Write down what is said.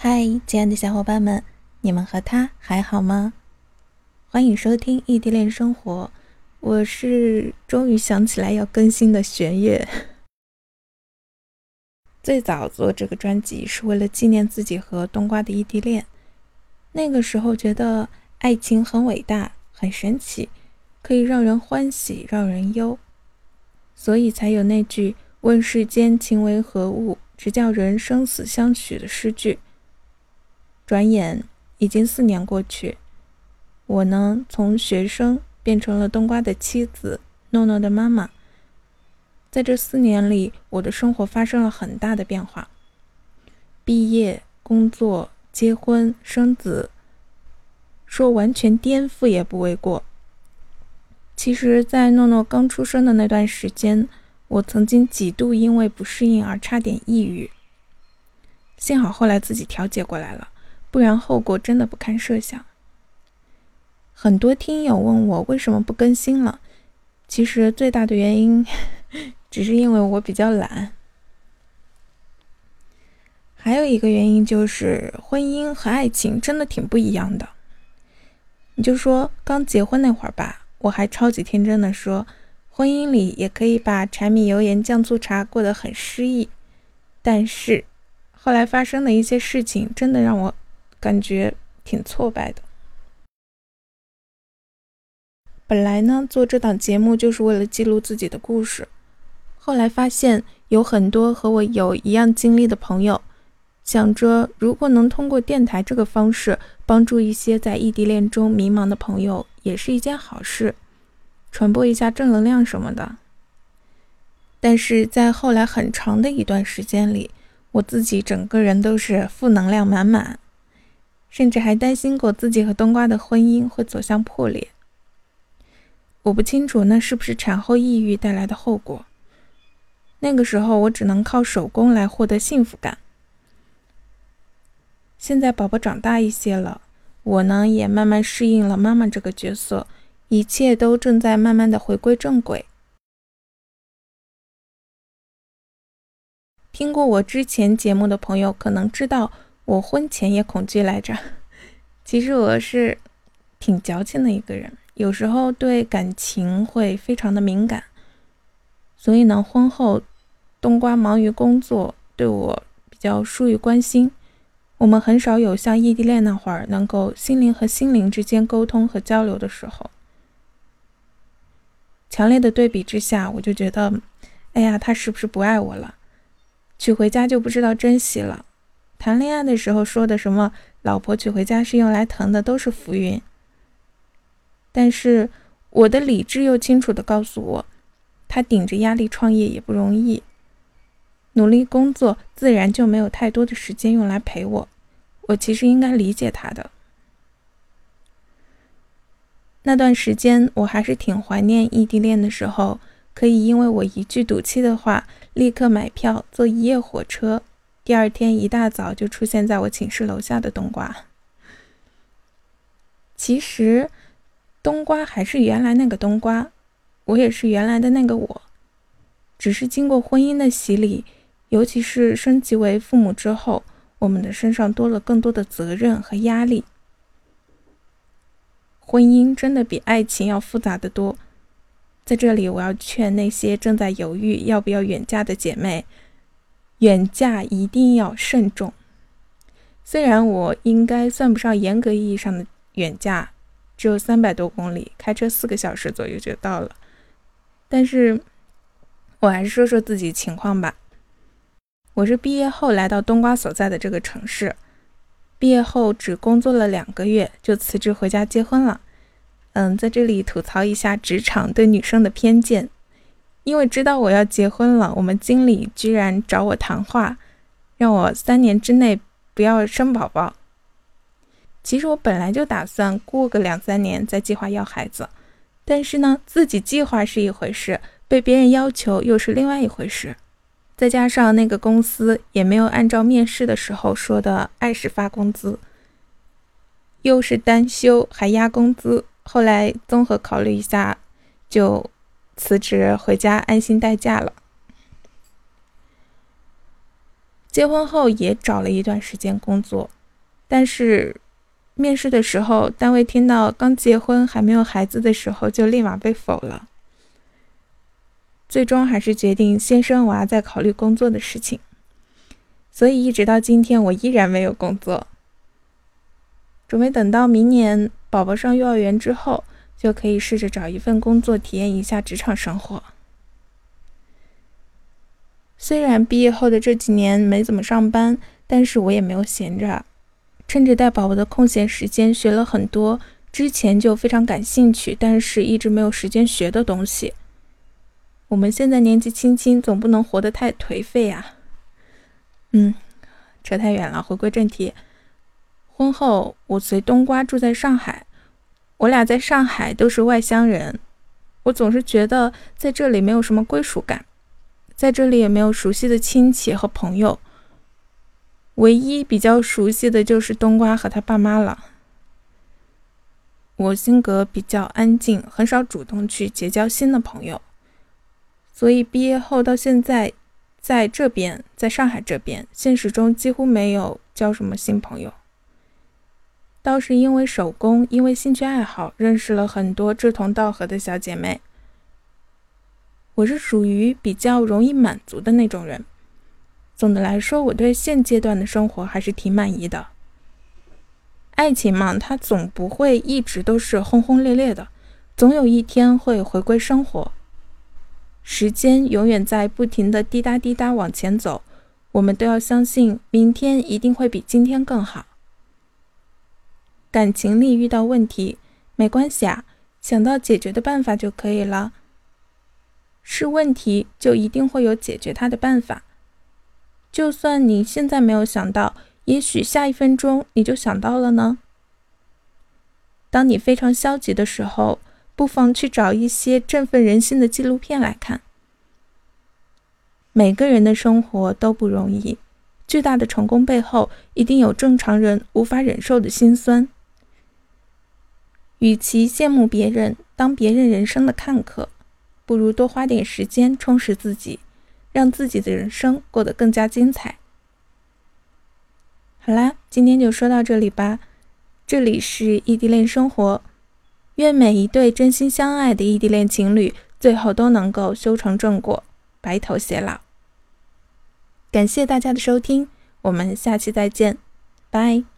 嗨，亲爱的小伙伴们，你们和他还好吗？欢迎收听异地恋生活，我是终于想起来要更新的玄月。最早做这个专辑是为了纪念自己和冬瓜的异地恋，那个时候觉得爱情很伟大、很神奇，可以让人欢喜、让人忧，所以才有那句“问世间情为何物，直叫人生死相许”的诗句。转眼已经四年过去，我呢从学生变成了冬瓜的妻子，诺诺的妈妈。在这四年里，我的生活发生了很大的变化。毕业、工作、结婚、生子，说完全颠覆也不为过。其实，在诺诺刚出生的那段时间，我曾经几度因为不适应而差点抑郁，幸好后来自己调节过来了。不然后果真的不堪设想。很多听友问我为什么不更新了，其实最大的原因 只是因为我比较懒，还有一个原因就是婚姻和爱情真的挺不一样的。你就说刚结婚那会儿吧，我还超级天真的说，婚姻里也可以把柴米油盐酱醋茶过得很诗意，但是后来发生的一些事情真的让我。感觉挺挫败的。本来呢，做这档节目就是为了记录自己的故事。后来发现有很多和我有一样经历的朋友，想着如果能通过电台这个方式帮助一些在异地恋中迷茫的朋友，也是一件好事，传播一下正能量什么的。但是在后来很长的一段时间里，我自己整个人都是负能量满满。甚至还担心过自己和冬瓜的婚姻会走向破裂。我不清楚那是不是产后抑郁带来的后果。那个时候我只能靠手工来获得幸福感。现在宝宝长大一些了，我呢也慢慢适应了妈妈这个角色，一切都正在慢慢的回归正轨。听过我之前节目的朋友可能知道。我婚前也恐惧来着，其实我是挺矫情的一个人，有时候对感情会非常的敏感，所以呢，婚后冬瓜忙于工作，对我比较疏于关心，我们很少有像异地恋那会儿能够心灵和心灵之间沟通和交流的时候。强烈的对比之下，我就觉得，哎呀，他是不是不爱我了？娶回家就不知道珍惜了。谈恋爱的时候说的什么“老婆娶回家是用来疼的”都是浮云。但是我的理智又清楚的告诉我，他顶着压力创业也不容易，努力工作自然就没有太多的时间用来陪我。我其实应该理解他的。那段时间我还是挺怀念异地恋的时候，可以因为我一句赌气的话，立刻买票坐一夜火车。第二天一大早就出现在我寝室楼下的冬瓜。其实，冬瓜还是原来那个冬瓜，我也是原来的那个我，只是经过婚姻的洗礼，尤其是升级为父母之后，我们的身上多了更多的责任和压力。婚姻真的比爱情要复杂的多。在这里，我要劝那些正在犹豫要不要远嫁的姐妹。远嫁一定要慎重。虽然我应该算不上严格意义上的远嫁，只有三百多公里，开车四个小时左右就到了。但是，我还是说说自己情况吧。我是毕业后来到冬瓜所在的这个城市，毕业后只工作了两个月就辞职回家结婚了。嗯，在这里吐槽一下职场对女生的偏见。因为知道我要结婚了，我们经理居然找我谈话，让我三年之内不要生宝宝。其实我本来就打算过个两三年再计划要孩子，但是呢，自己计划是一回事，被别人要求又是另外一回事。再加上那个公司也没有按照面试的时候说的按时发工资，又是单休还压工资，后来综合考虑一下，就。辞职回家安心待嫁了。结婚后也找了一段时间工作，但是面试的时候，单位听到刚结婚还没有孩子的时候，就立马被否了。最终还是决定先生娃再考虑工作的事情。所以一直到今天，我依然没有工作。准备等到明年宝宝上幼儿园之后，就可以试着找一份工作，体验一下职场生活。虽然毕业后的这几年没怎么上班，但是我也没有闲着，趁着带宝宝的空闲时间，学了很多之前就非常感兴趣，但是一直没有时间学的东西。我们现在年纪轻轻，总不能活得太颓废啊。嗯，扯太远了，回归正题。婚后，我随冬瓜住在上海，我俩在上海都是外乡人，我总是觉得在这里没有什么归属感。在这里也没有熟悉的亲戚和朋友，唯一比较熟悉的就是冬瓜和他爸妈了。我性格比较安静，很少主动去结交新的朋友，所以毕业后到现在，在这边，在上海这边，现实中几乎没有交什么新朋友。倒是因为手工，因为兴趣爱好，认识了很多志同道合的小姐妹。我是属于比较容易满足的那种人。总的来说，我对现阶段的生活还是挺满意的。爱情嘛，它总不会一直都是轰轰烈烈的，总有一天会回归生活。时间永远在不停的滴答滴答往前走，我们都要相信明天一定会比今天更好。感情里遇到问题没关系啊，想到解决的办法就可以了。是问题，就一定会有解决它的办法。就算你现在没有想到，也许下一分钟你就想到了呢。当你非常消极的时候，不妨去找一些振奋人心的纪录片来看。每个人的生活都不容易，巨大的成功背后，一定有正常人无法忍受的辛酸。与其羡慕别人，当别人人生的看客。不如多花点时间充实自己，让自己的人生过得更加精彩。好啦，今天就说到这里吧。这里是异地恋生活，愿每一对真心相爱的异地恋情侣最后都能够修成正果，白头偕老。感谢大家的收听，我们下期再见，拜。